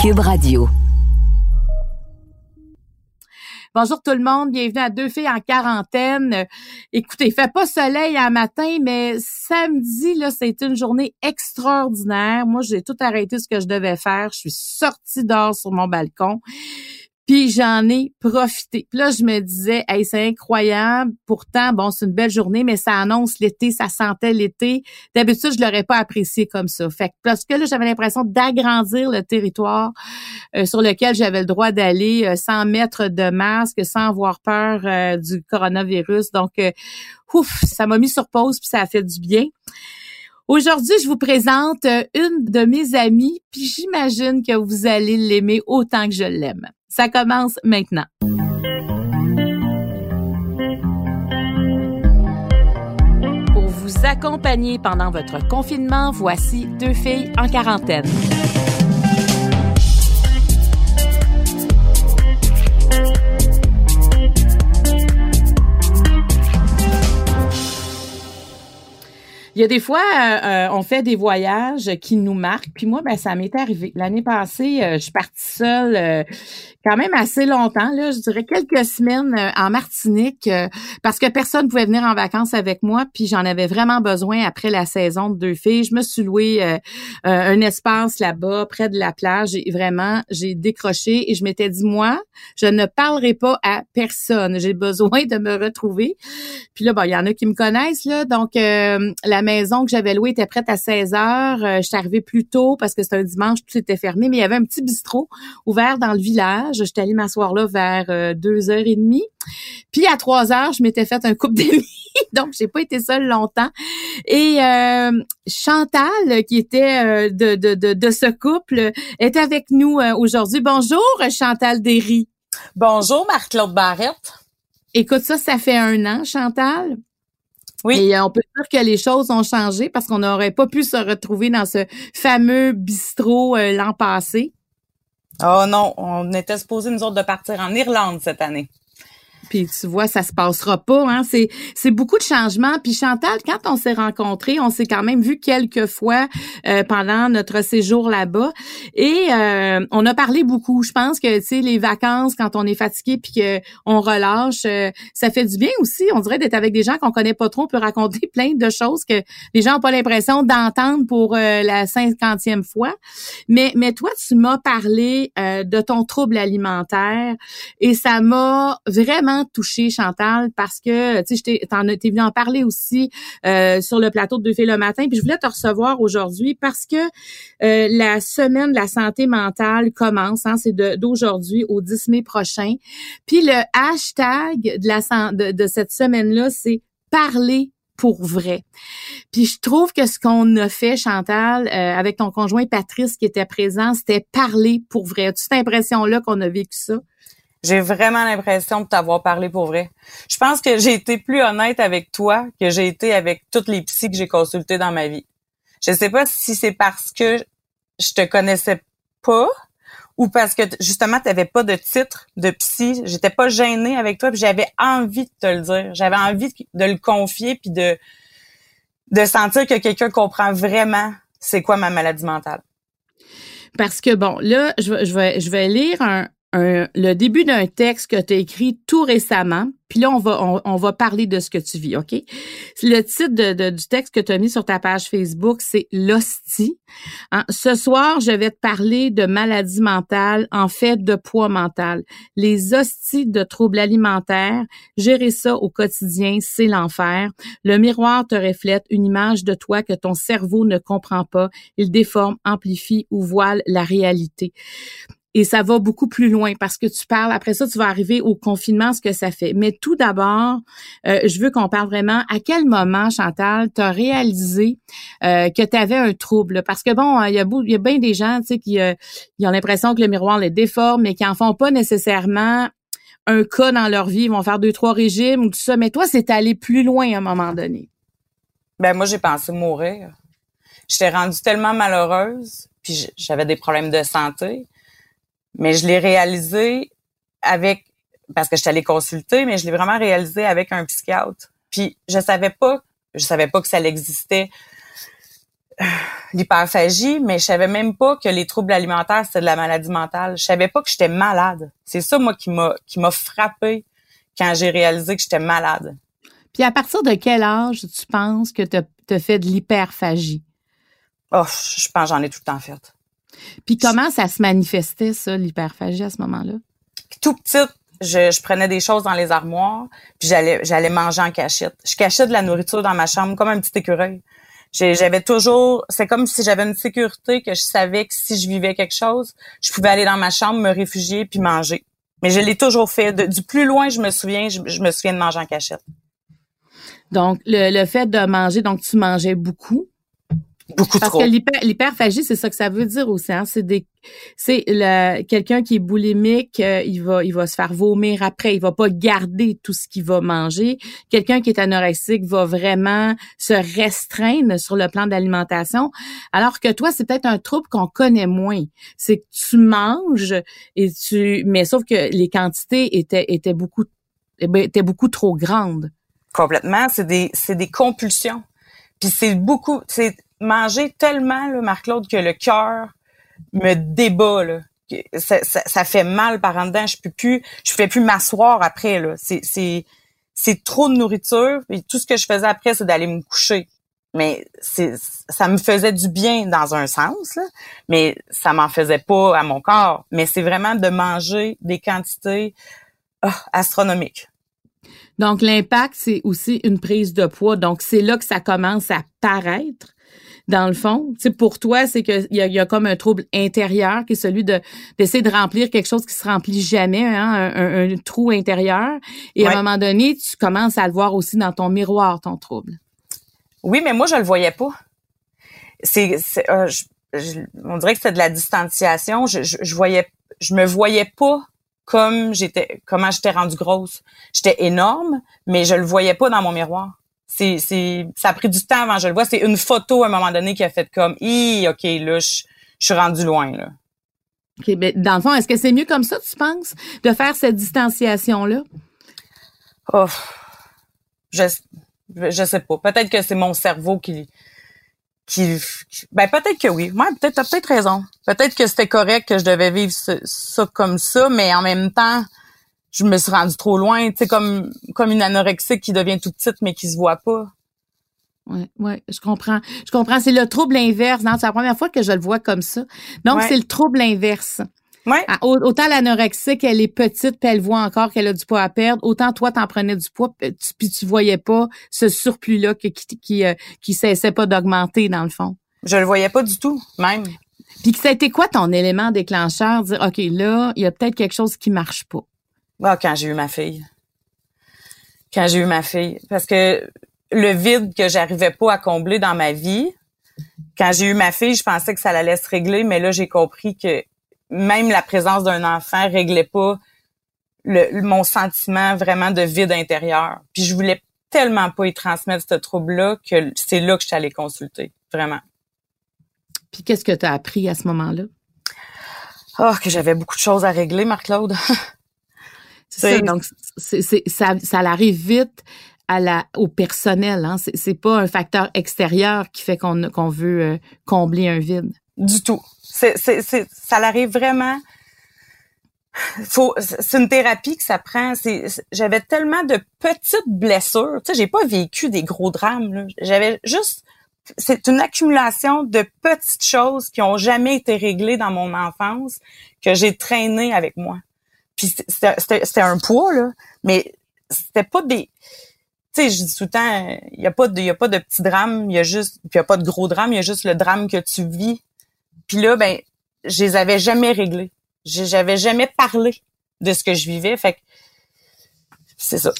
Cube Radio. Bonjour tout le monde, bienvenue à Deux filles en quarantaine. Écoutez, il fait pas soleil un matin, mais samedi, là, c'était une journée extraordinaire. Moi, j'ai tout arrêté ce que je devais faire. Je suis sortie dehors sur mon balcon. Puis j'en ai profité. Puis là, je me disais, hey, c'est incroyable. Pourtant, bon, c'est une belle journée, mais ça annonce l'été, ça sentait l'été. D'habitude, je l'aurais pas apprécié comme ça. Fait que parce que là, j'avais l'impression d'agrandir le territoire euh, sur lequel j'avais le droit d'aller euh, sans mettre de masque, sans avoir peur euh, du coronavirus. Donc, ouf, ça m'a mis sur pause puis ça a fait du bien. Aujourd'hui, je vous présente une de mes amies, puis j'imagine que vous allez l'aimer autant que je l'aime. Ça commence maintenant. Pour vous accompagner pendant votre confinement, voici deux filles en quarantaine. Il y a des fois, euh, euh, on fait des voyages qui nous marquent. Puis moi, ben ça m'est arrivé. L'année passée, euh, je suis partie seule quand même assez longtemps, là, je dirais quelques semaines en Martinique, parce que personne pouvait venir en vacances avec moi. Puis j'en avais vraiment besoin après la saison de deux filles. Je me suis loué un espace là-bas, près de la plage. Et vraiment, j'ai décroché et je m'étais dit, moi, je ne parlerai pas à personne. J'ai besoin de me retrouver. Puis là, bon, il y en a qui me connaissent, là. Donc, la maison que j'avais louée était prête à 16 heures. Euh, je suis arrivée plus tôt parce que c'était un dimanche, tout était fermé, mais il y avait un petit bistrot ouvert dans le village. Je suis allée m'asseoir là vers euh, deux heures et demie. Puis à trois heures, je m'étais fait un coupe d'amis. Donc, j'ai pas été seule longtemps. Et euh, Chantal, qui était de, de, de, de, ce couple, est avec nous aujourd'hui. Bonjour, Chantal Derry. Bonjour, Marc-Claude Barrette. Écoute, ça, ça fait un an, Chantal. Oui. Et euh, on peut dire que les choses ont changé parce qu'on n'aurait pas pu se retrouver dans ce fameux bistrot euh, l'an passé. Oh non, on était supposé nous autres de partir en Irlande cette année. Puis tu vois, ça se passera pas. Hein? C'est, c'est beaucoup de changements. Puis Chantal, quand on s'est rencontrés, on s'est quand même vu quelques fois euh, pendant notre séjour là-bas. Et euh, on a parlé beaucoup. Je pense que tu sais, les vacances, quand on est fatigué puis qu'on relâche, euh, ça fait du bien aussi. On dirait d'être avec des gens qu'on connaît pas trop. On peut raconter plein de choses que les gens n'ont pas l'impression d'entendre pour la cinquantième fois. Mais, mais toi, tu m'as parlé de ton trouble alimentaire et ça m'a vraiment touché Chantal, parce que, tu sais, t'en t'es venu en parler aussi euh, sur le plateau de Deux filles le matin, puis je voulais te recevoir aujourd'hui parce que euh, la semaine de la santé mentale commence, hein, c'est d'aujourd'hui au 10 mai prochain. Puis le hashtag de, la, de, de cette semaine-là, c'est parler pour vrai. Puis je trouve que ce qu'on a fait, Chantal, euh, avec ton conjoint Patrice qui était présent, c'était parler pour vrai. As-tu cette impression-là qu'on a vécu ça? J'ai vraiment l'impression de t'avoir parlé pour vrai. Je pense que j'ai été plus honnête avec toi que j'ai été avec toutes les psys que j'ai consultées dans ma vie. Je sais pas si c'est parce que je te connaissais pas ou parce que justement tu n'avais pas de titre de psy, j'étais pas gênée avec toi, puis j'avais envie de te le dire, j'avais envie de le confier puis de de sentir que quelqu'un comprend vraiment c'est quoi ma maladie mentale. Parce que bon, là je, je vais je vais lire un, le début d'un texte que tu as écrit tout récemment, puis là, on va, on, va parler de ce que tu vis, OK? Le titre de, du texte que tu as mis sur ta page Facebook, c'est L'hostie. Hein? Ce soir, je vais te parler de maladie mentale, en fait de poids mental. Les hosties de troubles alimentaires, gérer ça au quotidien, c'est l'enfer. Le miroir te reflète une image de toi que ton cerveau ne comprend pas. Il déforme, amplifie ou voile la réalité et ça va beaucoup plus loin parce que tu parles, après ça, tu vas arriver au confinement, ce que ça fait. Mais tout d'abord, euh, je veux qu'on parle vraiment à quel moment, Chantal, tu as réalisé euh, que tu avais un trouble. Parce que bon, il y a, il y a bien des gens tu sais, qui euh, ont l'impression que le miroir les déforme, mais qui en font pas nécessairement un cas dans leur vie. Ils vont faire deux, trois régimes ou tout ça. Mais toi, c'est aller plus loin à un moment donné. Ben moi, j'ai pensé mourir. J'étais rendue tellement malheureuse, puis j'avais des problèmes de santé mais je l'ai réalisé avec parce que je suis allée consulter, mais je l'ai vraiment réalisé avec un psychiatre. Puis je savais pas, je savais pas que ça existait l'hyperphagie, mais je savais même pas que les troubles alimentaires c'était de la maladie mentale. Je savais pas que j'étais malade. C'est ça moi qui m'a qui m'a frappé quand j'ai réalisé que j'étais malade. Puis à partir de quel âge tu penses que tu as fait de l'hyperphagie? Oh, je pense j'en ai tout le temps fait. Puis comment ça se manifestait ça l'hyperphagie à ce moment-là? Tout petit, je, je, prenais des choses dans les armoires, puis j'allais j'allais manger en cachette. Je cachais de la nourriture dans ma chambre comme un petit écureuil. J'avais toujours, c'est comme si j'avais une sécurité que je savais que si je vivais quelque chose, je pouvais aller dans ma chambre, me réfugier puis manger. Mais je l'ai toujours fait. du plus loin, je me souviens, je, me souviens de manger en cachette. Donc, le, le fait de manger, donc tu mangeais beaucoup. Beaucoup Parce trop. que l'hyperphagie, c'est ça que ça veut dire aussi. Hein? C'est des, c'est quelqu'un qui est boulimique, euh, il va, il va se faire vomir après. Il va pas garder tout ce qu'il va manger. Quelqu'un qui est anorexique va vraiment se restreindre sur le plan d'alimentation. Alors que toi, c'est peut-être un trouble qu'on connaît moins. C'est que tu manges et tu, mais sauf que les quantités étaient, étaient beaucoup, étaient beaucoup trop grandes. Complètement. C'est des, c'est des compulsions. Puis c'est beaucoup, c'est manger tellement, Marc-Claude, que le cœur me débat, là. Ça, ça, fait mal par en dedans. Je peux plus, je fais plus m'asseoir après, là. C'est, c'est, c'est trop de nourriture. Et tout ce que je faisais après, c'est d'aller me coucher. Mais c'est, ça me faisait du bien dans un sens, là, mais ça m'en faisait pas à mon corps. Mais c'est vraiment de manger des quantités oh, astronomiques. Donc, l'impact, c'est aussi une prise de poids. Donc, c'est là que ça commence à paraître dans le fond. Tu pour toi, c'est qu'il y a, y a comme un trouble intérieur qui est celui de d'essayer de remplir quelque chose qui se remplit jamais, hein, un, trou intérieur. Et à un moment donné, tu commences à le voir aussi dans ton miroir, ton trouble. Oui, mais moi, je le voyais pas. C'est, euh, on dirait que c'était de la distanciation. Je, je, voyais, je me voyais pas comme j'étais, comment j'étais rendue grosse. J'étais énorme, mais je le voyais pas dans mon miroir c'est, c'est, ça a pris du temps avant je le vois. C'est une photo à un moment donné qui a fait comme, hi, ok, là, je, suis rendu loin, là. OK, ben, dans le fond, est-ce que c'est mieux comme ça, tu penses, de faire cette distanciation-là? Oh, je, je sais pas. Peut-être que c'est mon cerveau qui, qui, ben peut-être que oui. Ouais, peut-être, t'as peut-être raison. Peut-être que c'était correct que je devais vivre ça comme ça, mais en même temps, je me suis rendue trop loin, tu sais, comme, comme une anorexique qui devient toute petite mais qui se voit pas. Oui, ouais, je comprends. Je comprends. C'est le trouble inverse. C'est la première fois que je le vois comme ça. Donc, c'est le trouble inverse. Ouais. Ah, autant l'anorexique, elle est petite, puis elle voit encore qu'elle a du poids à perdre. Autant toi, t'en prenais du poids, puis tu voyais pas ce surplus-là qui, qui, qui, euh, qui cessait pas d'augmenter, dans le fond. Je le voyais pas du tout, même. Puis ça a été quoi ton élément déclencheur? Dire, OK, là, il y a peut-être quelque chose qui marche pas. Ah, quand j'ai eu ma fille. Quand j'ai eu ma fille. Parce que le vide que j'arrivais pas à combler dans ma vie, quand j'ai eu ma fille, je pensais que ça allait se régler, mais là, j'ai compris que même la présence d'un enfant réglait pas le, mon sentiment vraiment de vide intérieur. Puis je voulais tellement pas y transmettre ce trouble-là que c'est là que je suis allée consulter, vraiment. Puis qu'est-ce que tu as appris à ce moment-là? Oh, que j'avais beaucoup de choses à régler, Marc-Claude. C'est ça, donc c'est, ça, ça arrive vite à la, au personnel. Hein. C'est, c'est pas un facteur extérieur qui fait qu'on, qu'on veut euh, combler un vide. Du tout. C'est, c'est, c'est, ça l'arrive vraiment. Faut, c'est une thérapie que ça prend. C'est, j'avais tellement de petites blessures. Tu sais, j'ai pas vécu des gros drames. Là. J'avais juste. C'est une accumulation de petites choses qui ont jamais été réglées dans mon enfance que j'ai traîné avec moi. Puis c'était un poids, là, mais c'était pas des... Tu sais, je dis tout le temps, il y a pas de, y a pas de petit drame, il y a juste, puis il y a pas de gros drame, il y a juste le drame que tu vis. Puis là, ben, je les avais jamais réglés. J'avais jamais parlé de ce que je vivais, fait que c'est ça.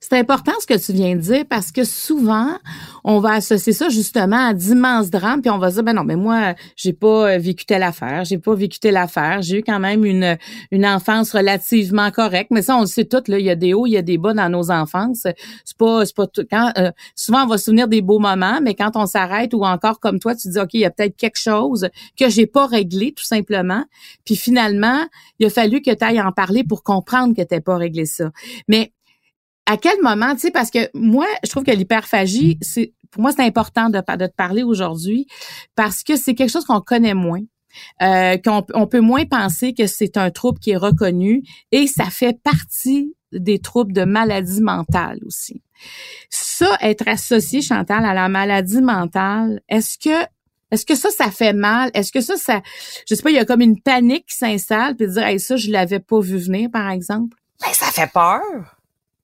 C'est important ce que tu viens de dire parce que souvent, on va associer ça justement à d'immenses drames, puis on va dire ben non, mais moi, j'ai pas euh, vécu telle affaire, j'ai pas vécu telle affaire, j'ai eu quand même une une enfance relativement correcte, mais ça on le sait tout là, il y a des hauts, il y a des bas dans nos enfances. C'est pas c'est pas tout quand euh, souvent on va se souvenir des beaux moments, mais quand on s'arrête ou encore comme toi, tu dis OK, il y a peut-être quelque chose que j'ai pas réglé tout simplement, puis finalement, il a fallu que tu ailles en parler pour comprendre que tu pas réglé ça. Mais à quel moment, tu sais, parce que moi, je trouve que l'hyperphagie, c'est pour moi, c'est important de, te parler aujourd'hui parce que c'est quelque chose qu'on connaît moins. Euh, qu'on on peut moins penser que c'est un trouble qui est reconnu et ça fait partie des troubles de maladie mentale aussi. Ça, être associé, Chantal, à la maladie mentale, est-ce que est-ce que ça, ça fait mal? Est-ce que ça, ça, je sais pas, il y a comme une panique qui s'installe, puis dire, hey, ça, je l'avais pas vu venir, par exemple? Ben, ça fait peur.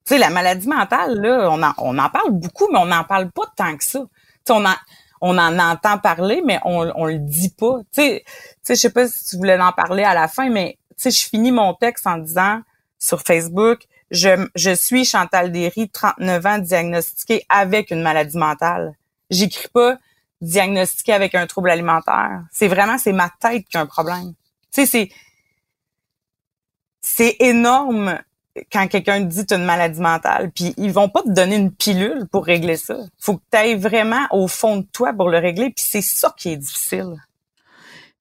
Tu sais, la maladie mentale, là, on en, on en parle beaucoup, mais on n'en parle pas tant que ça. Tu sais, on en, on en entend parler, mais on, on le dit pas. Tu sais, tu sais, je sais pas si tu voulais en parler à la fin, mais tu sais, je finis mon texte en disant sur Facebook, je, je suis Chantal Derry, 39 ans, diagnostiquée avec une maladie mentale. J'écris pas diagnostiquée avec un trouble alimentaire. C'est vraiment, c'est ma tête qui a un problème. Tu sais, c'est, c'est énorme quand quelqu'un dit tu une maladie mentale. Puis ils vont pas te donner une pilule pour régler ça. Faut que tu ailles vraiment au fond de toi pour le régler. Puis c'est ça qui est difficile.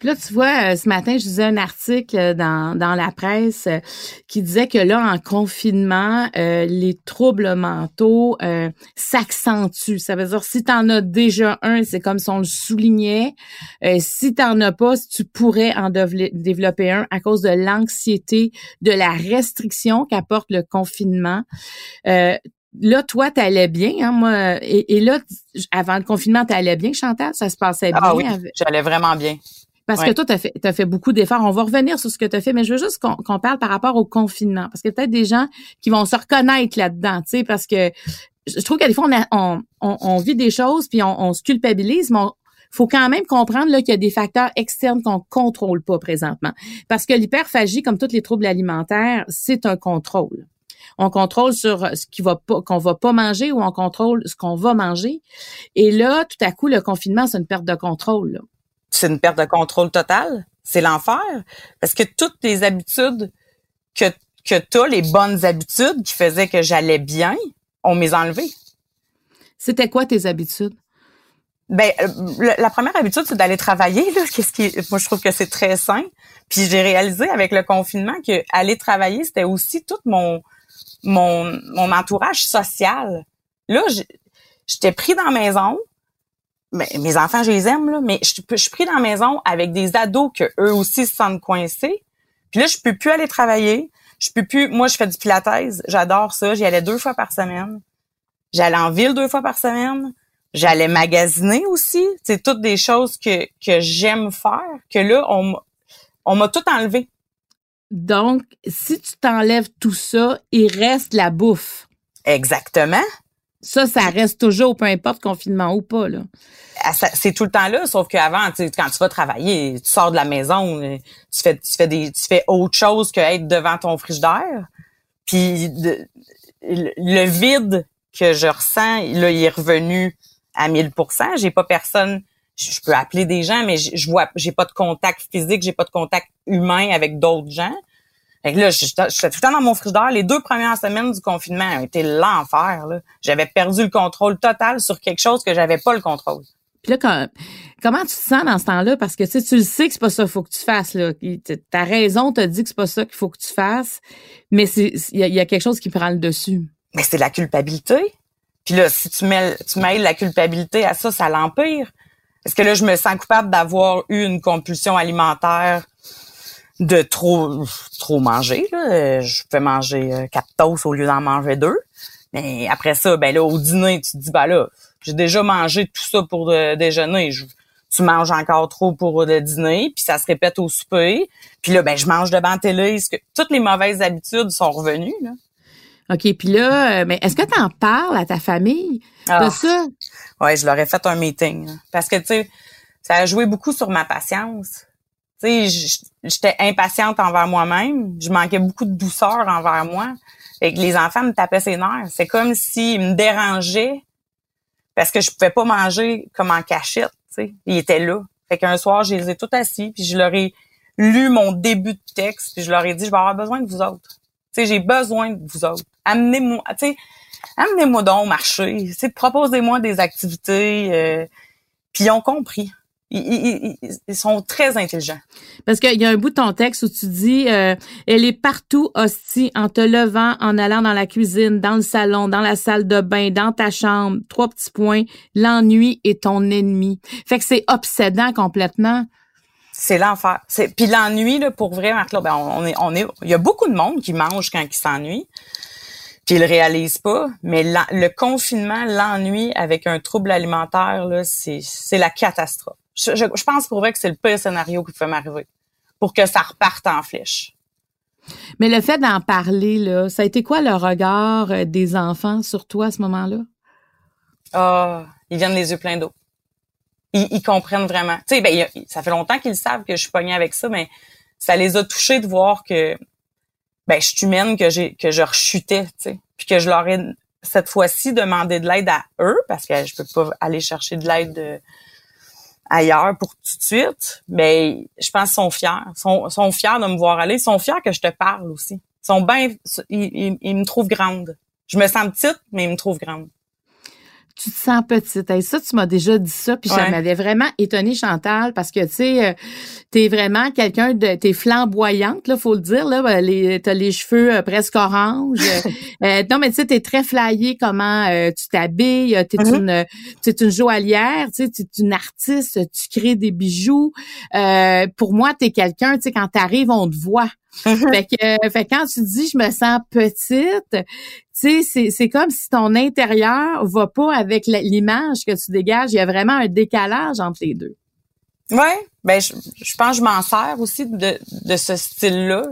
Puis là, tu vois, euh, ce matin, je lisais un article dans, dans la presse euh, qui disait que là, en confinement, euh, les troubles mentaux s'accentuent. Ça veut dire, si tu en as déjà un, c'est comme si on le soulignait. si tu n'en as pas, tu pourrais en développer un à cause de l'anxiété, de la restriction qu'apporte le confinement là, toi, t'allais bien, hein, moi. Et, là, avant le confinement, t'allais bien, Chantal? Ça se passait ah bien? Ah oui, j'allais vraiment bien. Parce que toi, tu as fait, as fait beaucoup d'efforts. On va revenir sur ce que tu as fait, mais je veux juste qu'on parle par rapport au confinement. Parce que peut-être des gens qui vont se reconnaître là-dedans, tu sais, parce que je trouve qu'à des fois, on, on, on, vit des choses, puis on, on se culpabilise, mais faut quand même comprendre là qu'il y a des facteurs externes qu'on contrôle pas présentement. Parce que l'hyperphagie, comme tous les troubles alimentaires, c'est un contrôle. On contrôle sur ce qui va pas, qu'on va pas manger ou on contrôle ce qu'on va manger. Et là, tout à coup, le confinement, c'est une perte de contrôle. Là c'est une perte de contrôle totale. C'est l'enfer. Parce que toutes les habitudes que, que tu as, les bonnes habitudes qui faisaient que j'allais bien, on m'est enlevées. C'était quoi tes habitudes? Ben, euh, la première habitude, c'est d'aller travailler. Là. Qu'est-ce qui, moi, je trouve que c'est très sain. Puis j'ai réalisé avec le confinement que aller travailler, c'était aussi tout mon mon, mon entourage social. Là, j'étais pris dans la maison mais mes enfants, je les aime, là, mais je, je suis pris dans la maison avec des ados que eux aussi se sentent coincés. Puis là, je peux plus aller travailler. Je peux plus. Moi, je fais du pilates. J'adore ça. J'y allais deux fois par semaine. J'allais en ville deux fois par semaine. J'allais magasiner aussi. C'est toutes des choses que, que j'aime faire. Que là, on, on m'a tout enlevé. Donc, si tu t'enlèves tout ça, il reste la bouffe. Exactement. Ça, ça reste toujours, peu importe confinement ou pas, là. Ah, c'est tout le temps là, sauf qu'avant, quand tu vas travailler, tu sors de la maison, euh, tu fais, tu fais des, tu fais autre chose que être devant ton frigidaire. Puis le vide que je ressens, là, il est revenu à 1000% J'ai pas personne, je peux appeler des gens, mais je vois, j'ai pas de contact physique, j'ai pas de contact humain avec d'autres gens. Fait que là, je, suis tout le temps dans mon frigidaire. Les deux premières semaines du confinement ont été l'enfer. J'avais perdu le contrôle total sur quelque chose que j'avais pas le contrôle. Puis là, comment tu te sens dans ce temps-là? Parce que tu, sais, tu le sais que c'est pas ça qu'il faut que tu fasses. Là. Ta raison t'a dit que c'est pas ça qu'il faut que tu fasses, mais il y, a quelque chose qui prend le dessus. Mais c'est la culpabilité. Puis là, si tu mêles, tu mêles la culpabilité à ça, ça l'empire. Est-ce que là, je me sens coupable d'avoir eu une compulsion alimentaire de trop trop manger. Là. Je fais manger euh, quatre toasts au lieu d'en manger deux. Mais après ça, ben là, au dîner, tu te dis, ben là, j'ai déjà mangé tout ça pour le déjeuner. tu manges encore trop pour le dîner, puis ça se répète au souper. Puis là, ben je mange devant télé. Que, toutes les mauvaises habitudes sont revenues. Là. OK, puis là, euh, mais est-ce que tu en parles à ta famille de ah. ça? Oui, je leur ai fait un meeting. Parce que, tu sais, ça a joué beaucoup sur ma patience j'étais impatiente envers moi-même. Je manquais beaucoup de douceur envers moi. Et que les enfants me tapaient ses nerfs. C'est comme s'ils me dérangeaient parce que je pouvais pas manger comme en cachette. sais. Ils étaient là. Fait qu'un soir, je les ai tous assis, puis je leur ai lu mon début de texte, puis je leur ai dit, je vais avoir besoin de vous autres. sais, j'ai besoin de vous autres. Amenez-moi, tu sais, amenez-moi donc marcher. Proposez-moi des activités. Euh, puis ils ont compris Ils, sont très intelligents. Parce qu'il y a un bout de ton texte où tu dis euh, Elle est partout, hostie, en te levant, en allant dans la cuisine, dans le salon, dans la salle de bain, dans ta chambre. Trois petits points. L'ennui est ton ennemi. Fait que c'est obsédant complètement. C'est l'enfer. C'est puis l'ennui là pour vrai Marc ben on est on est il y a beaucoup de monde qui mange quand ils s'ennuie. Puis ils le réalisent pas, mais le confinement, l'ennui avec un trouble alimentaire là, c'est c'est la catastrophe. Je, je, pense pour vrai que c'est le pire scénario qui peut m'arriver pour que ça reparte en flèche. Mais le fait d'en parler là, ça a été quoi le regard euh, des enfants sur toi à ce moment-là? Ah, ils viennent les yeux pleins d'eau ils, comprennent vraiment. Tu sais, ben, ça fait longtemps qu'ils savent que je suis pognée avec ça, mais ça les a touchés de voir que ben je suis humaine, que j'ai que je rechutais, tu sais, puis que je leur ai cette fois-ci demandé de l'aide à eux parce que je peux pas aller chercher de l'aide euh, ailleurs pour tout de suite. Mais je pense qu'ils sont fiers, sont sont fiers de me voir aller, ils sont fiers que je te parle aussi. Ils sont bien, ils, ils me trouvent grande. Je me sens petite, mais ils me trouvent grande tu te sens petite. Et ça, tu m'as déjà dit ça, puis ça m'avait vraiment étonné Chantal, parce que tu sais, euh, t'es vraiment quelqu'un de, t'es flamboyante, là, faut le dire, là, ben, les, t'as les cheveux euh, presque orange. euh, non, mais tu sais, t'es très flyée comment euh, tu t'habilles, t'es mm-hmm. une, t'es une joaillière, tu sais, t'es une artiste, tu crées des bijoux. pour moi, t'es quelqu'un, tu sais, quand t'arrives, on te voit. fait que, fait quand tu dis je me sens petite, tu sais, c'est comme si ton intérieur va pas avec l'image que tu dégages. Il y a vraiment un décalage entre les deux. Ouais, ben je, pense que je m'en sers aussi de, de ce style-là.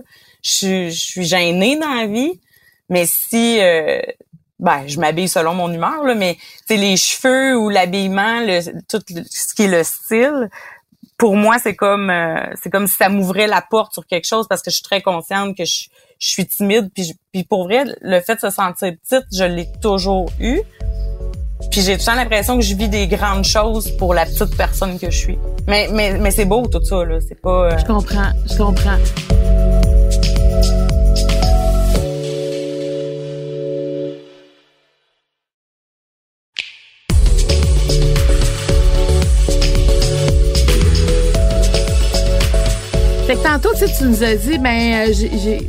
Je, je, suis gênée dans la vie, mais si euh, ben je m'habille selon mon humeur là, mais c'est les cheveux ou l'habillement, le, tout ce qui est le style, pour moi c'est comme euh, c'est comme si ça m'ouvrait la porte sur quelque chose parce que je suis très consciente que je je suis timide. Puis, puis pour vrai, le fait de se sentir petite, je l'ai toujours eu. Puis j'ai tout l'impression que je vis des grandes choses pour la petite personne que je suis. Mais, mais, mais c'est beau tout ça, là. C'est pas... Euh, je comprends, je comprends. Tu nous as dit, ben, euh,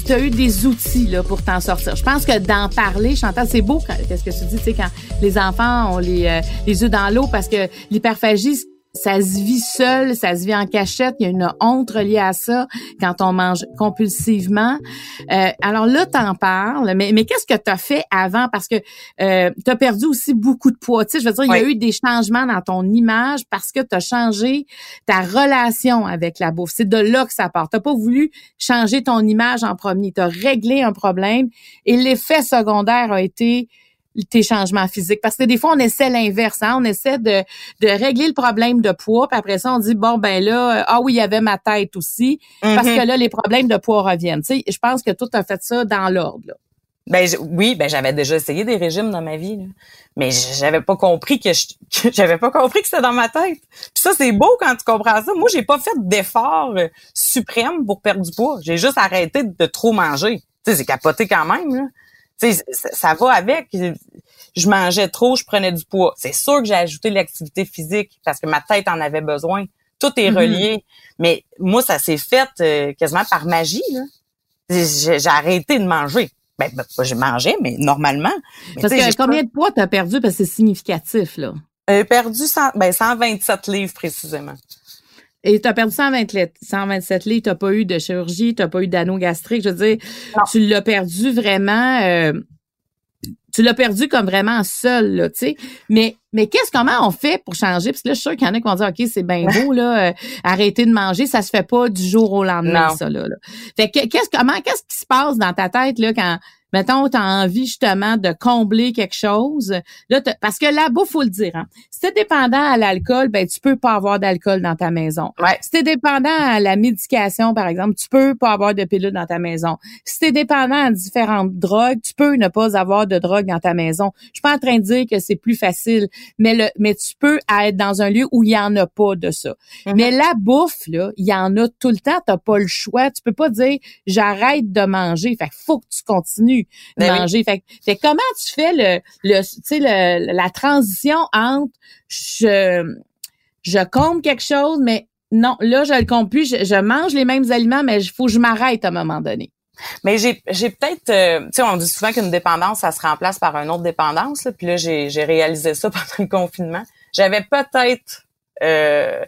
tu as, eu des outils là, pour t'en sortir. Je pense que d'en parler, Chantal, c'est beau, qu'est-ce que tu dis, tu sais, quand les enfants ont les, euh, les yeux dans l'eau, parce que l'hyperphagie, ça se vit seul, ça se vit en cachette. Il y a une honte reliée à ça quand on mange compulsivement. Euh, alors là, t'en parles, mais, mais qu'est-ce que tu as fait avant? Parce que euh, tu as perdu aussi beaucoup de poids. Tu sais, je veux dire, il y a eu des changements dans ton image parce que tu as changé ta relation avec la bouffe. C'est de là que ça part. Tu pas voulu changer ton image en premier. Tu as réglé un problème et l'effet secondaire a été tes changements physiques. Parce que des fois, on essaie l'inverse. Hein? On essaie de, de régler le problème de poids, puis après ça, on dit, bon, ben là, euh, ah oui, il y avait ma tête aussi, parce mm-hmm. que là, les problèmes de poids reviennent. Tu sais, je pense que tout a fait ça dans l'ordre. Ben oui, ben j'avais déjà essayé des régimes dans ma vie, là. mais j'avais pas compris que j'avais pas compris que c'était dans ma tête. Puis ça c'est beau quand tu comprends ça. Moi j'ai pas fait d'effort euh, suprême pour perdre du poids. J'ai juste arrêté de trop manger. Tu sais c'est capoté quand même. Là ça, va avec. Je mangeais trop, je prenais du poids. C'est sûr que j'ai ajouté l'activité physique parce que ma tête en avait besoin. Tout est mm-hmm. relié. Mais moi, ça s'est fait euh, quasiment par magie. J'ai arrêté de manger. Ben, ben j'ai mangé, mais normalement. parce que combien de poids t'as perdu? Parce que c'est significatif, là. J'ai perdu 100, ben, 127 livres précisément. Et tu as perdu 120 litres, 127 livres, tu pas eu de chirurgie, tu pas eu d'anneau gastrique. Je veux dire, tu l'as perdu vraiment... Euh, tu l'as perdu comme vraiment seul, là, tu sais. Mais, mais qu'est-ce, comment on fait pour changer? Parce que là, je suis sûre qu'il y en a qui vont dire, OK, c'est bien beau, là, euh, arrêter de manger, ça se fait pas du jour au lendemain, ça, là, là. Fait que, qu'est-ce, comment, qu'est-ce qui se passe dans ta tête, là, quand, mettons, tu as envie justement de combler quelque chose, là, parce que là bouffe, faut le dire, hein, si t'es dépendant à l'alcool, ben tu peux pas avoir d'alcool dans ta maison. Ouais. Si t'es dépendant à la médication, par exemple, tu peux pas avoir de pilule dans ta maison. Si t'es dépendant à différentes drogues, tu peux ne pas avoir de drogue dans ta maison. Je suis pas en train de dire que c'est plus facile, mais le, mais tu peux être dans un lieu où il y en a pas de ça. Mm-hmm. Mais la bouffe, là, il y en a tout le temps, t'as pas le choix. Tu peux pas dire j'arrête de manger. Fait faut que tu continues ben manger. Fait, comment tu fais le, le tu sais, la transition entre je je comble quelque chose, mais non, là, je le compte plus. Je, mange les mêmes aliments, mais il faut que je m'arrête à un moment donné. Mais j'ai, j'ai peut-être, euh, tu sais, on dit souvent qu'une dépendance, ça se remplace par une autre dépendance. Là, puis là, j'ai, j'ai réalisé ça pendant le confinement. J'avais peut-être euh,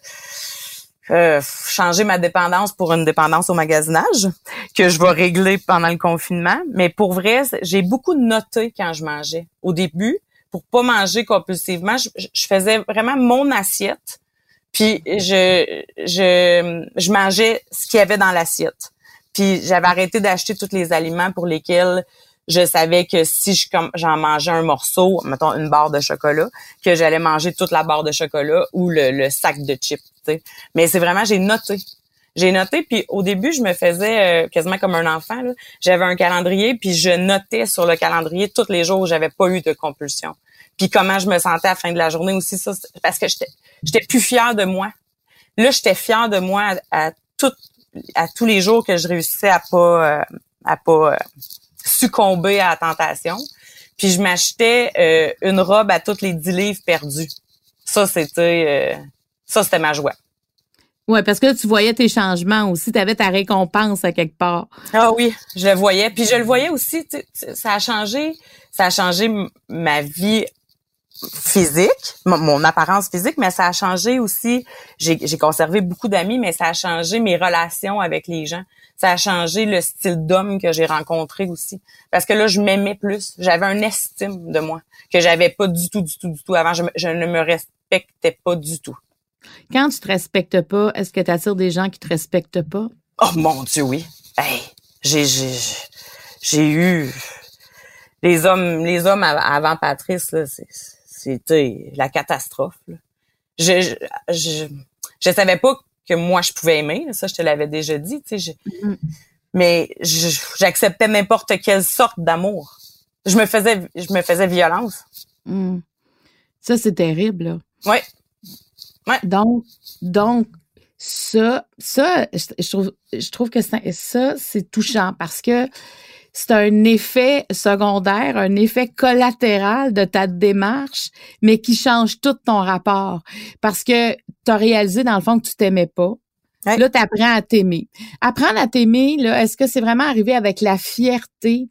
euh, changé ma dépendance pour une dépendance au magasinage que je vais régler pendant le confinement. Mais pour vrai, j'ai beaucoup noté quand je mangeais. Au début, pour pas manger compulsivement, je, je faisais vraiment mon assiette puis je, je, je mangeais ce qu'il y avait dans l'assiette. Puis j'avais arrêté d'acheter tous les aliments pour lesquels je savais que si je j'en mangeais un morceau, mettons une barre de chocolat, que j'allais manger toute la barre de chocolat ou le, sac de chips. Mais c'est vraiment, j'ai noté. J'ai noté, puis au début, je me faisais euh, quasiment comme un enfant. J'avais un calendrier, puis je notais sur le calendrier tous les jours où j'avais pas eu de compulsion. Puis comment je me sentais à la fin de la journée aussi, ça, parce que j'étais plus fière de moi. Là, j'étais fière de moi à, tout, à tous les jours que je réussissais à pas euh, à pas euh, succomber à la tentation. Puis je m'achetais euh, une robe à toutes les dix livres perdus. Ça, c'était ça, c'était ma joie. Ouais, parce que tu voyais tes changements aussi, tu avais ta récompense à quelque part. Ah oui, je le voyais. Puis je le voyais aussi, ça a changé, ça a changé ma vie physique, mon, apparence physique, mais ça a changé aussi. J'ai conservé beaucoup d'amis, mais ça a changé mes relations avec les gens. Ça a changé le style d'homme que j'ai rencontré aussi. Parce que là, je m'aimais plus. J'avais un estime de moi que j'avais pas du tout, du tout, du tout avant. Je, ne me respectais pas du tout. Quand tu te respectes pas, est-ce que tu attires des gens qui te respectent pas? Oh mon Dieu, oui. Hey, j'ai j'ai eu les hommes les hommes avant Patrice là, c'est c'était la catastrophe. Je, je, je, savais pas que moi je pouvais aimer, ça je te l'avais déjà dit, tu sais, mm-hmm. mais j'acceptais n'importe quelle sorte d'amour. Je me faisais je me faisais violence. Mm. Ça c'est terrible. Là. Ouais. Ouais. Donc donc ça ça je trouve je trouve que ça c'est touchant parce que c'est un effet secondaire, un effet collatéral de ta démarche, mais qui change tout ton rapport. Parce que tu as réalisé, dans le fond, que tu t'aimais pas. Là, tu apprends à t'aimer. Apprendre à t'aimer, là, est-ce que c'est vraiment arrivé avec la fierté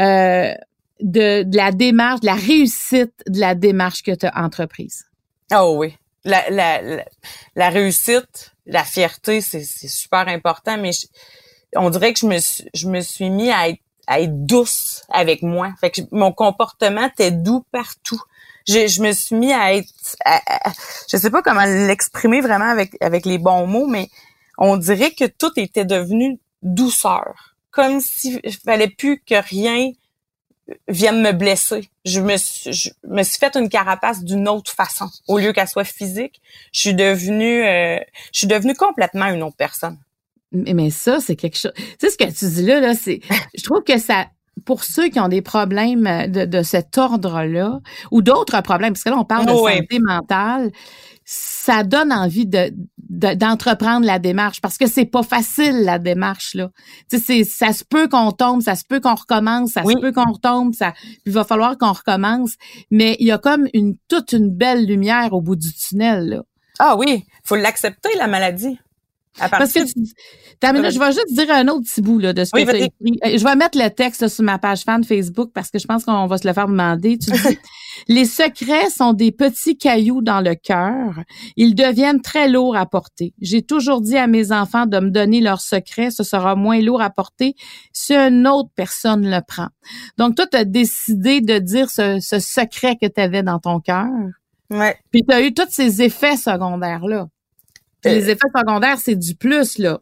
euh, de, la démarche, de la réussite de la démarche que tu as entreprise? Oh oui. La, la, la, réussite, la fierté, c'est super important, mais on dirait que je me, je me suis mis à être à être douce avec moi. Fait que mon comportement était doux partout. Je, je me suis mis à être, je sais pas comment l'exprimer vraiment avec avec les bons mots, mais on dirait que tout était devenu douceur, comme s'il fallait plus que rien vienne me blesser. Je me suis, je me suis fait une carapace d'une autre façon. Au lieu qu'elle soit physique, je suis devenue, euh, je suis devenue complètement une autre personne. Mais ça, c'est quelque chose. Tu sais, ce que tu dis là, là, c'est. Je trouve que ça. Pour ceux qui ont des problèmes de, de cet ordre-là, ou d'autres problèmes, parce que là, on parle de santé mentale, ça donne envie de, d'entreprendre la démarche parce que c'est pas facile la démarche là. Tu sais, ça se peut qu'on tombe, ça se peut qu'on recommence, ça se peut qu'on retombe, ça il va falloir qu'on recommence, mais il y a comme une toute une belle lumière au bout du tunnel là. Ah oui, faut l'accepter la maladie. Parce que je vais juste dire un autre petit bout là, de ce que tu as écrit. Euh, je vais mettre le texte sur ma page fan Facebook parce que je pense qu'on va se le faire demander. Tu dis Les secrets sont des petits cailloux dans le cœur. Ils deviennent très lourds à porter. J'ai toujours dit à mes enfants de me donner leurs secrets. Ce sera moins lourd à porter si une autre personne le prend. Donc, toi, tu as décidé de dire ce, ce secret que tu avais dans ton cœur. Ouais. Puis tu as eu tous ces effets secondaires-là les effets secondaires, c'est du plus, là.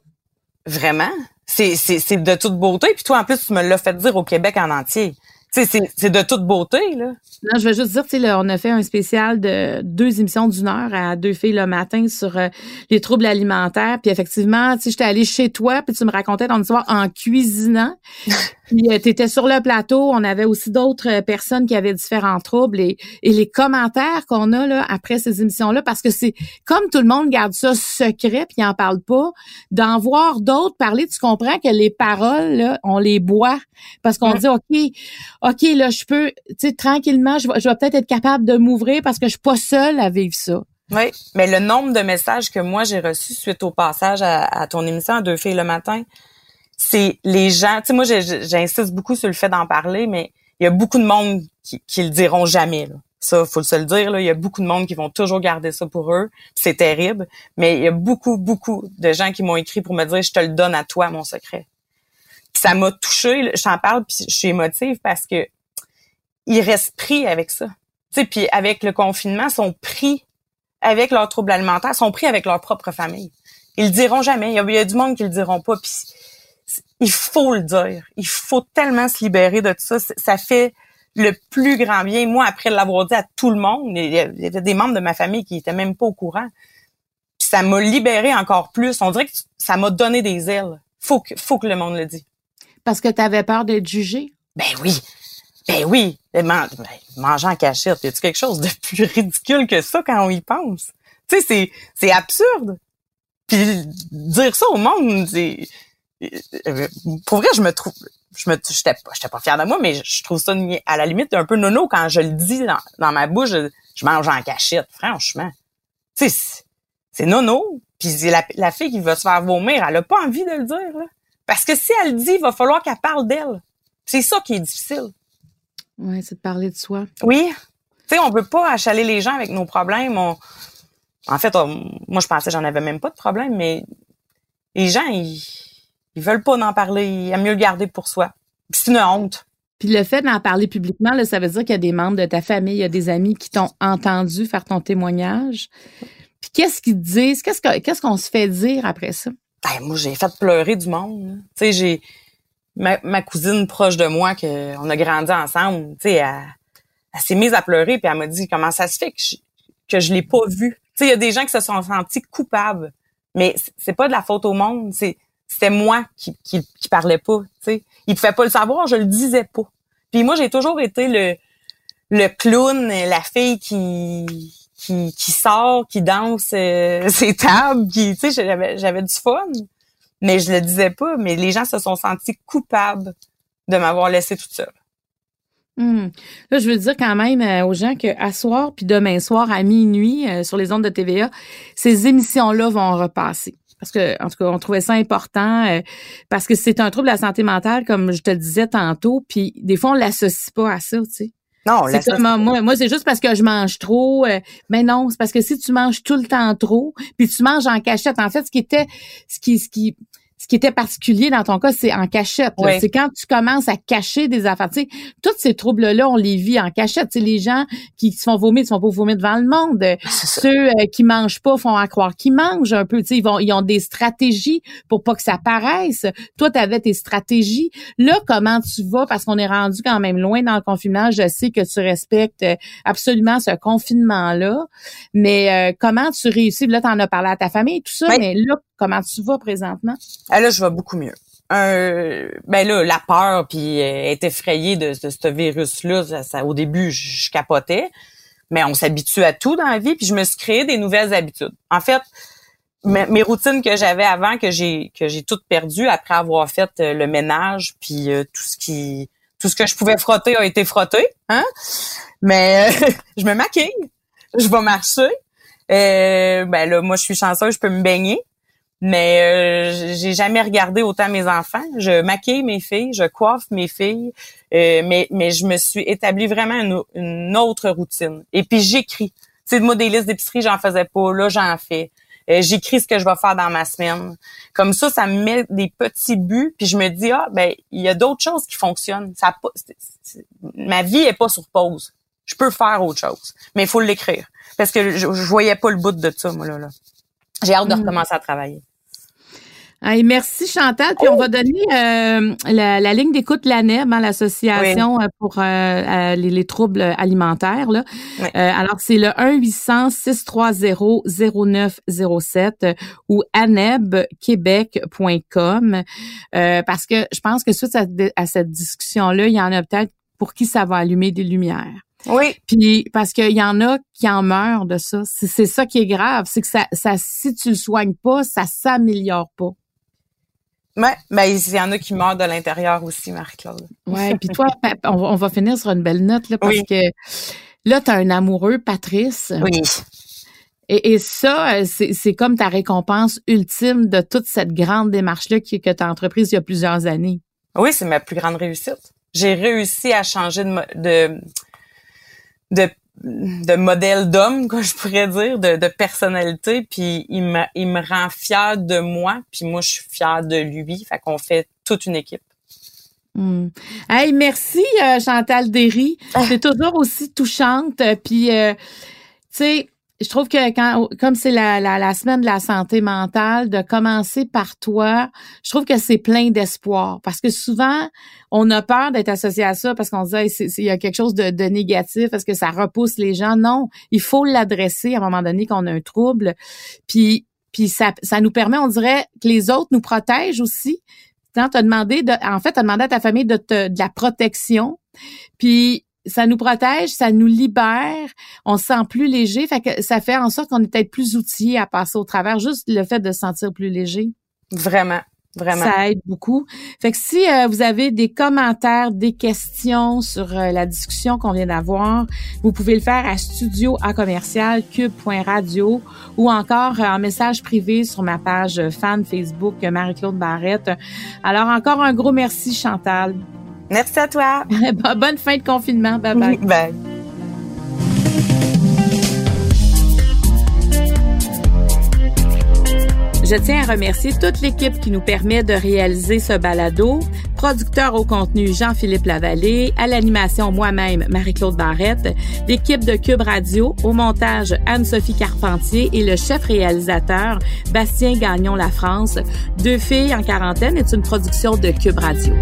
Vraiment? C'est, c'est, de toute beauté. Puis toi, en plus, tu me l'as fait dire au Québec en entier. C'est, c'est de toute beauté, là. Non, je veux juste dire, tu sais, on a fait un spécial de deux émissions d'une heure à deux filles le matin sur euh, les troubles alimentaires. Puis effectivement, tu sais, j'étais allée chez toi, puis tu me racontais ton histoire en cuisinant. Puis euh, tu étais sur le plateau, on avait aussi d'autres euh, personnes qui avaient différents troubles et, et les commentaires qu'on a là après ces émissions-là, parce que c'est comme tout le monde garde ça secret puis en parle pas, d'en voir d'autres parler, tu comprends que les paroles là, on les boit parce qu'on dit ok, ok là je peux, tu sais tranquillement, je vais, peut-être être capable de m'ouvrir parce que je suis pas seule à vivre ça. Oui, mais le nombre de messages que moi j'ai reçus suite au passage à, ton émission à Deux filles le matin, c'est les gens. Tu sais, moi j'insiste beaucoup sur le fait d'en parler, mais il y a beaucoup de monde qui, qui le diront jamais. Là. Ça, faut se le dire. Là, il y a beaucoup de monde qui vont toujours garder ça pour eux. C'est terrible, mais il y a beaucoup, beaucoup de gens qui m'ont écrit pour me dire je te le donne à toi mon secret. Ça m'a touchée. J'en parle puis je suis émotive parce que ils restent pris avec ça. Tu sais, puis avec le confinement, ils sont pris avec leurs troubles alimentaires, sont pris avec leur propre famille. Ils le diront jamais. Il y a, du monde qui le diront pas. Puis il faut le dire. Il faut tellement se libérer de tout ça. Ça fait le plus grand bien. Moi, après l'avoir dit à tout le monde, il y avait des membres de ma famille qui étaient même pas au courant. Puis ça m'a libéré encore plus. On dirait que ça m'a donné des ailes. Faut que, faut que le monde le dise. Parce que tu avais peur d'être jugé? Ben oui. Ben oui, man, ben, manger en cachette, y a quelque chose de plus ridicule que ça quand on y pense? Tu sais, c'est, c'est absurde. Puis dire ça au monde, c'est... Euh, pour vrai, je me trouve... Je me, j'étais pas, j'étais pas fière de moi, mais je trouve ça à la limite un peu nono quand je le dis dans, ma bouche. Je, mange en cachette, franchement. Tu sais, c'est nono. Puis la, la fille qui va se faire vomir, elle a pas envie de le dire. Là. Parce que si elle le dit, il va falloir qu'elle parle d'elle. C'est ça qui est difficile. Oui, c'est de parler de soi. Oui. Tu sais, on peut pas achaler les gens avec nos problèmes. En fait, moi, je pensais que j'en avais même pas de problème, mais les gens, ils, ils veulent pas en parler. Ils aiment mieux le garder pour soi. C'est une honte. Puis le fait d'en parler publiquement, là, ça veut dire qu'il y a des membres de ta famille, il y a des amis qui t'ont entendu faire ton témoignage. Puis qu'est-ce qu'ils disent? Qu'est-ce qu'on se fait dire après ça? Ben, moi, j'ai fait pleurer du monde. Tu sais, j'ai ma, cousine proche de moi, que on a grandi ensemble, tu sais, elle, s'est mise à pleurer puis elle m'a dit comment ça se fait que je, que je l'ai pas vu. Tu sais, il y a des gens qui se sont sentis coupables, mais c'est pas de la faute au monde, c'est c'était moi qui, qui, qui parlais pas, tu sais. Il pouvait pas le savoir, je le disais pas. Puis moi, j'ai toujours été le le clown, la fille qui qui, qui sort, qui danse euh, ses tables, qui, tu sais, j'avais j'avais du fun mais je le disais pas, mais les gens se sont sentis coupables de m'avoir laissé toute seule. Hmm. Là, je veux dire quand même euh, aux gens que à soir puis demain soir à minuit euh, sur les ondes de TVA, ces émissions-là vont repasser. Parce que en tout cas, on trouvait ça important euh, parce que c'est un trouble de la santé mentale, comme je te le disais tantôt, puis des fois on l'associe pas à ça, tu sais. Non, c'est comme, moi, moi c'est juste parce que je mange trop. mais non, c'est parce que si tu manges tout le temps trop, puis tu manges en cachette. En fait, ce qui était, ce qui, ce qui, ce qui était particulier dans ton cas, c'est en cachette. C'est quand tu commences à cacher des affaires. Tu sais, tous ces troubles-là, on les vit en cachette. Tu les gens qui se font vomir, ils se font pas vomir devant le monde. Ceux euh, qui mangent pas font à croire qu'ils mangent un peu. Tu sais, ils vont, ils ont des stratégies pour pas que ça paraisse. Toi, tu avais tes stratégies. Là, comment tu vas? Parce qu'on est rendu quand même loin dans le confinement. Je sais que tu respectes euh, absolument ce confinement-là. Mais euh, comment tu réussis? Là, tu en as parlé à ta famille et tout ça. Mais là, Comment tu vas présentement? Ah, là, je vais beaucoup mieux. Euh, ben là, la peur puis euh, être effrayé de, ce virus-là, au début, je, capotais. Mais on s'habitue à tout dans la vie, puis je me suis créé des nouvelles habitudes. En fait, mes, routines que j'avais avant, que j'ai que j'ai toutes perdues après avoir fait euh, le ménage, puis euh, tout ce qui tout ce que je pouvais frotter a été frotté, hein. Mais je me maquille, je vais marcher. ben là, moi, je suis chanceuse, je peux me baigner. Mais euh, j'ai jamais regardé autant mes enfants. Je maquille mes filles, je coiffe mes filles, euh, mais mais je me suis établi vraiment une, autre routine. Et puis j'écris. C'est moi des listes d'épicerie, j'en faisais pas. Là, j'en fais. Euh, j'écris ce que je vais faire dans ma semaine. Comme ça, ça me met des petits buts. Puis je me dis ah ben il y a d'autres choses qui fonctionnent. Ça, ma vie est pas sur pause. Je peux faire autre chose, mais il faut l'écrire parce que je, je voyais pas le bout de ça moi là. là. J'ai hâte de mm. recommencer à travailler merci Chantal. Puis on va donner euh, la, ligne d'écoute l'ANEB, hein, l'association euh, pour euh, les, troubles alimentaires. Là. alors c'est le 1 800 630 0907 ou anebquebec.com parce que je pense que suite à, cette discussion là, il y en a peut-être pour qui ça va allumer des lumières. Oui. Puis parce qu'il y en a qui en meurent de ça. C'est ça qui est grave, c'est que ça, ça, si tu le soignes pas, ça s'améliore pas. Ouais, ben il y en a qui meurent de l'intérieur aussi, Marie-Claude. Ouais, puis toi, on, va finir sur une belle note là, parce que là, tu as un amoureux, Patrice. Oui. Et, ça, euh, c'est comme ta récompense ultime de toute cette grande démarche-là que, que tu as entreprise il y a plusieurs années. Oui, c'est ma plus grande réussite. J'ai réussi à changer de, de, de de modèle d'homme, quoi, je pourrais dire, de, de personnalité, puis il me, il me rend fier de moi, puis moi, je suis fière de lui. Fait qu'on fait toute une équipe. Hmm. Hey, merci euh, Chantal Derry. C'est toujours aussi touchante. Puis, euh, tu sais, je trouve que quand, comme c'est la, la, la, semaine de la santé mentale, de commencer par toi, je trouve que c'est plein d'espoir. Parce que souvent, on a peur d'être associé à ça parce qu'on se dit, il y a quelque chose de, de négatif, parce que ça repousse les gens? Non, il faut l'adresser à un moment donné qu'on a un trouble. Puis, puis ça, ça nous permet, on dirait, que les autres nous protègent aussi. Tu as demandé, de, en fait, tu as demandé à ta famille de, te, de la protection. Puis ça nous protège, ça nous libère, on se sent plus léger, fait que ça fait en sorte qu'on est peut-être plus outillé à passer au travers, juste le fait de se sentir plus léger. Vraiment. Vraiment. Ça aide beaucoup. Fait que si euh, vous avez des commentaires, des questions sur euh, la discussion qu'on vient d'avoir, vous pouvez le faire à studio à commercial cube.radio ou encore euh, en message privé sur ma page fan Facebook Marie-Claude Barrette. Alors encore un gros merci Chantal. Merci à toi. Bonne fin de confinement. Bye bye. bye. Je tiens à remercier toute l'équipe qui nous permet de réaliser ce balado. Producteur au contenu Jean-Philippe Lavallée, à l'animation moi-même Marie-Claude Barrette, l'équipe de Cube Radio, au montage Anne-Sophie Carpentier et le chef réalisateur Bastien Gagnon La France. Deux filles en quarantaine est une production de Cube Radio.